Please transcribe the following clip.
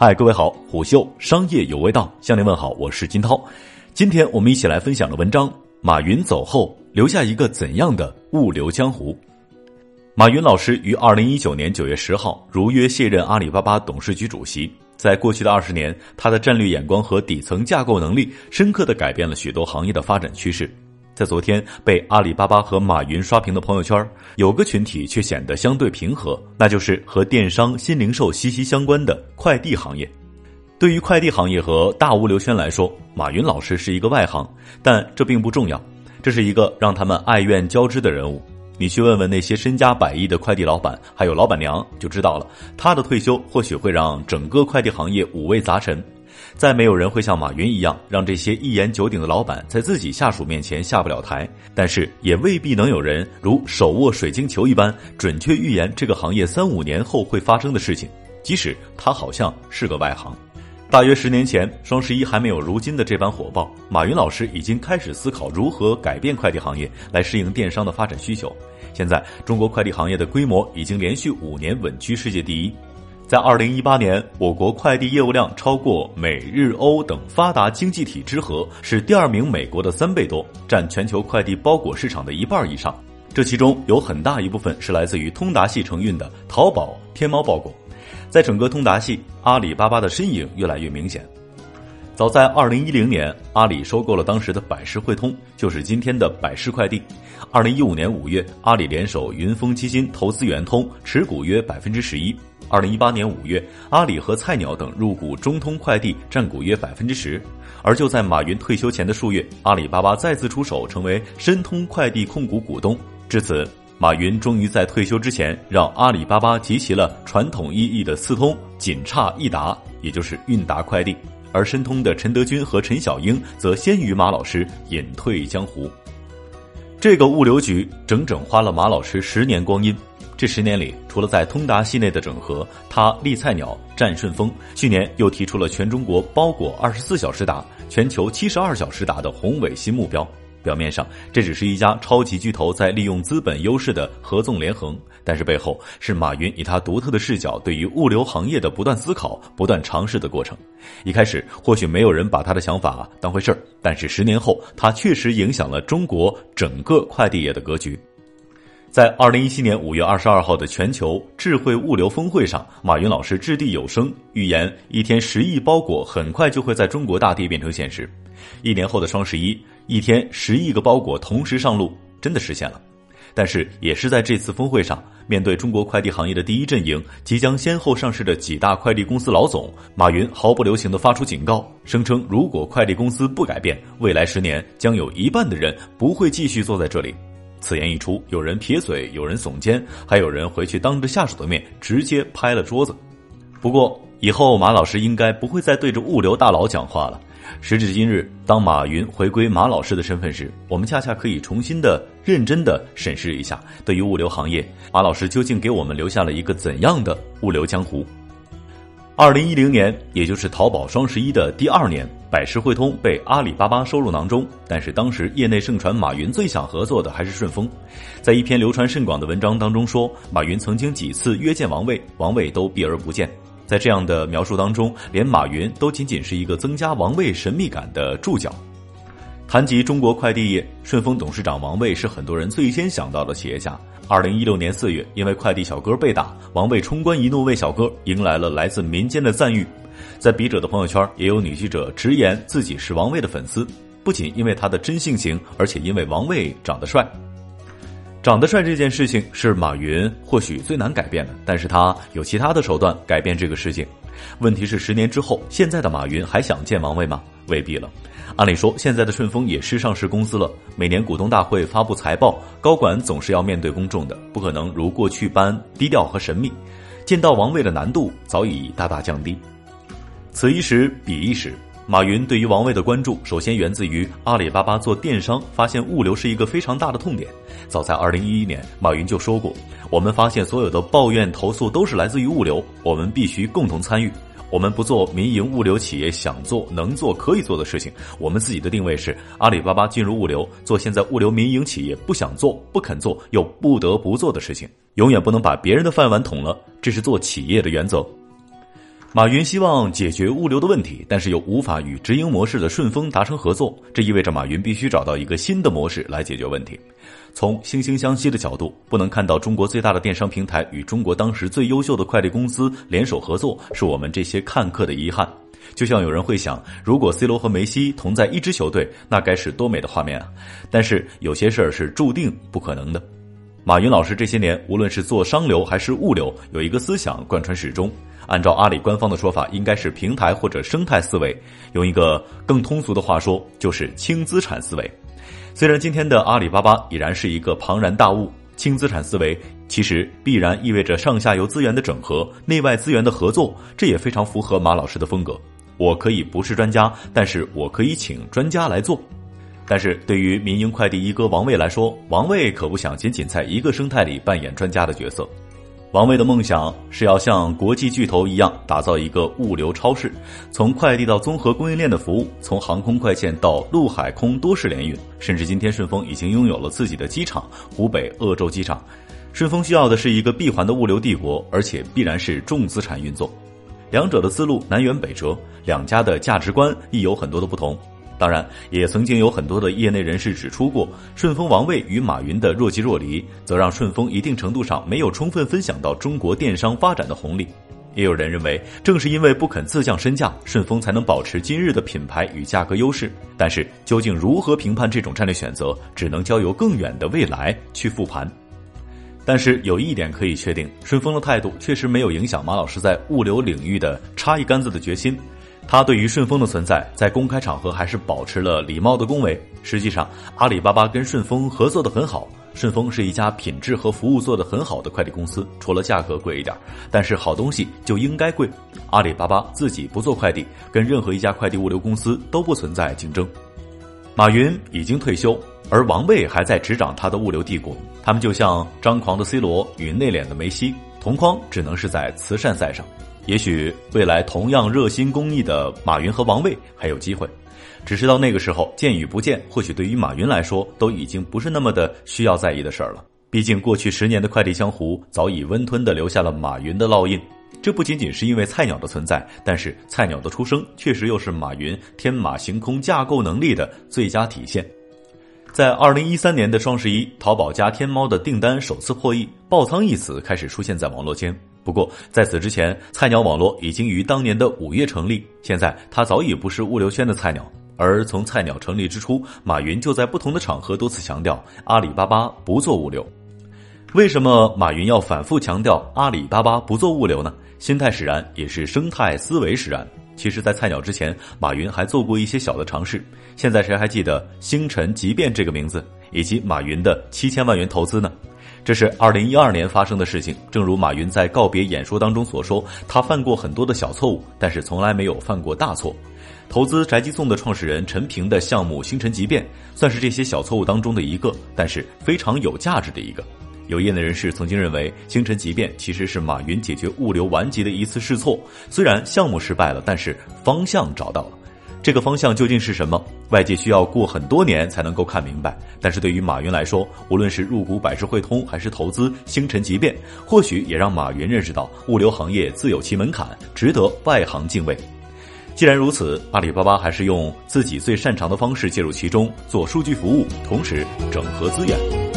嗨，各位好，虎嗅商业有味道，向您问好，我是金涛。今天我们一起来分享的文章：马云走后留下一个怎样的物流江湖？马云老师于二零一九年九月十号如约卸任阿里巴巴董事局主席。在过去的二十年，他的战略眼光和底层架构能力，深刻的改变了许多行业的发展趋势。在昨天被阿里巴巴和马云刷屏的朋友圈，有个群体却显得相对平和，那就是和电商、新零售息息相关的快递行业。对于快递行业和大物流圈来说，马云老师是一个外行，但这并不重要。这是一个让他们爱怨交织的人物。你去问问那些身家百亿的快递老板，还有老板娘，就知道了。他的退休或许会让整个快递行业五味杂陈。再没有人会像马云一样，让这些一言九鼎的老板在自己下属面前下不了台。但是也未必能有人如手握水晶球一般，准确预言这个行业三五年后会发生的事情。即使他好像是个外行。大约十年前，双十一还没有如今的这般火爆，马云老师已经开始思考如何改变快递行业来适应电商的发展需求。现在，中国快递行业的规模已经连续五年稳居世界第一。在二零一八年，我国快递业务量超过美日欧等发达经济体之和，是第二名美国的三倍多，占全球快递包裹市场的一半以上。这其中有很大一部分是来自于通达系承运的淘宝、天猫包裹。在整个通达系，阿里巴巴的身影越来越明显。早在二零一零年，阿里收购了当时的百世汇通，就是今天的百世快递。二零一五年五月，阿里联手云峰基金投资圆通，持股约百分之十一。二零一八年五月，阿里和菜鸟等入股中通快递，占股约百分之十。而就在马云退休前的数月，阿里巴巴再次出手，成为申通快递控股股东。至此，马云终于在退休之前，让阿里巴巴集齐了传统意义的四通，仅差一达，也就是韵达快递。而申通的陈德军和陈小英则先于马老师隐退江湖。这个物流局整整花了马老师十年光阴。这十年里，除了在通达系内的整合，他立菜鸟战顺丰，去年又提出了全中国包裹二十四小时达、全球七十二小时达的宏伟新目标。表面上，这只是一家超级巨头在利用资本优势的合纵连横，但是背后是马云以他独特的视角对于物流行业的不断思考、不断尝试的过程。一开始，或许没有人把他的想法当回事儿，但是十年后，他确实影响了中国整个快递业的格局。在二零一七年五月二十二号的全球智慧物流峰会上，马云老师掷地有声预言，一天十亿包裹很快就会在中国大地变成现实。一年后的双十一，一天十亿个包裹同时上路，真的实现了。但是，也是在这次峰会上，面对中国快递行业的第一阵营即将先后上市的几大快递公司老总，马云毫不留情地发出警告，声称如果快递公司不改变，未来十年将有一半的人不会继续坐在这里。此言一出，有人撇嘴，有人耸肩，还有人回去当着下属的面直接拍了桌子。不过以后马老师应该不会再对着物流大佬讲话了。时至今日，当马云回归马老师的身份时，我们恰恰可以重新的、认真的审视一下，对于物流行业，马老师究竟给我们留下了一个怎样的物流江湖？二零一零年，也就是淘宝双十一的第二年，百世汇通被阿里巴巴收入囊中。但是当时业内盛传，马云最想合作的还是顺丰。在一篇流传甚广的文章当中说，马云曾经几次约见王卫，王卫都避而不见。在这样的描述当中，连马云都仅仅是一个增加王卫神秘感的注脚。谈及中国快递业，顺丰董事长王卫是很多人最先想到的企业家。二零一六年四月，因为快递小哥被打，王卫冲冠一怒为小哥迎来了来自民间的赞誉。在笔者的朋友圈，也有女记者直言自己是王卫的粉丝，不仅因为他的真性情，而且因为王卫长得帅。长得帅这件事情是马云或许最难改变的，但是他有其他的手段改变这个事情。问题是十年之后，现在的马云还想见王位吗？未必了。按理说，现在的顺丰也是上市公司了，每年股东大会发布财报，高管总是要面对公众的，不可能如过去般低调和神秘。见到王位的难度早已大大降低。此一时，彼一时。马云对于王卫的关注，首先源自于阿里巴巴做电商，发现物流是一个非常大的痛点。早在二零一一年，马云就说过：“我们发现所有的抱怨投诉都是来自于物流，我们必须共同参与。我们不做民营物流企业想做、能做、可以做的事情。我们自己的定位是阿里巴巴进入物流，做现在物流民营企业不想做、不肯做又不得不做的事情。永远不能把别人的饭碗捅了，这是做企业的原则。”马云希望解决物流的问题，但是又无法与直营模式的顺丰达成合作，这意味着马云必须找到一个新的模式来解决问题。从惺惺相惜的角度，不能看到中国最大的电商平台与中国当时最优秀的快递公司联手合作，是我们这些看客的遗憾。就像有人会想，如果 C 罗和梅西同在一支球队，那该是多美的画面啊！但是有些事儿是注定不可能的。马云老师这些年，无论是做商流还是物流，有一个思想贯穿始终。按照阿里官方的说法，应该是平台或者生态思维。用一个更通俗的话说，就是轻资产思维。虽然今天的阿里巴巴已然是一个庞然大物，轻资产思维其实必然意味着上下游资源的整合、内外资源的合作，这也非常符合马老师的风格。我可以不是专家，但是我可以请专家来做。但是对于民营快递一哥王卫来说，王卫可不想仅仅在一个生态里扮演专家的角色。王卫的梦想是要像国际巨头一样，打造一个物流超市，从快递到综合供应链的服务，从航空快线到陆海空多式联运，甚至今天顺丰已经拥有了自己的机场——湖北鄂州机场。顺丰需要的是一个闭环的物流帝国，而且必然是重资产运作。两者的思路南辕北辙，两家的价值观亦有很多的不同。当然，也曾经有很多的业内人士指出过，顺丰王卫与马云的若即若离，则让顺丰一定程度上没有充分分享到中国电商发展的红利。也有人认为，正是因为不肯自降身价，顺丰才能保持今日的品牌与价格优势。但是，究竟如何评判这种战略选择，只能交由更远的未来去复盘。但是有一点可以确定，顺丰的态度确实没有影响马老师在物流领域的插一杆子的决心。他对于顺丰的存在，在公开场合还是保持了礼貌的恭维。实际上，阿里巴巴跟顺丰合作的很好，顺丰是一家品质和服务做得很好的快递公司，除了价格贵一点，但是好东西就应该贵。阿里巴巴自己不做快递，跟任何一家快递物流公司都不存在竞争。马云已经退休。而王卫还在执掌他的物流帝国，他们就像张狂的 C 罗与内敛的梅西，同框只能是在慈善赛上。也许未来同样热心公益的马云和王卫还有机会，只是到那个时候见与不见，或许对于马云来说都已经不是那么的需要在意的事儿了。毕竟过去十年的快递江湖早已温吞的留下了马云的烙印。这不仅仅是因为菜鸟的存在，但是菜鸟的出生确实又是马云天马行空架构能力的最佳体现。在二零一三年的双十一，淘宝加天猫的订单首次破亿，爆仓一词开始出现在网络间。不过在此之前，菜鸟网络已经于当年的五月成立，现在它早已不是物流圈的菜鸟。而从菜鸟成立之初，马云就在不同的场合多次强调阿里巴巴不做物流。为什么马云要反复强调阿里巴巴不做物流呢？心态使然，也是生态思维使然。其实，在菜鸟之前，马云还做过一些小的尝试。现在谁还记得星辰即变这个名字，以及马云的七千万元投资呢？这是二零一二年发生的事情。正如马云在告别演说当中所说，他犯过很多的小错误，但是从来没有犯过大错。投资宅急送的创始人陈平的项目星辰集变，算是这些小错误当中的一个，但是非常有价值的一个。有业内人士曾经认为，星辰急变其实是马云解决物流顽疾的一次试错。虽然项目失败了，但是方向找到了。这个方向究竟是什么？外界需要过很多年才能够看明白。但是对于马云来说，无论是入股百世汇通，还是投资星辰即变，或许也让马云认识到物流行业自有其门槛，值得外行敬畏。既然如此，阿里巴巴还是用自己最擅长的方式介入其中，做数据服务，同时整合资源。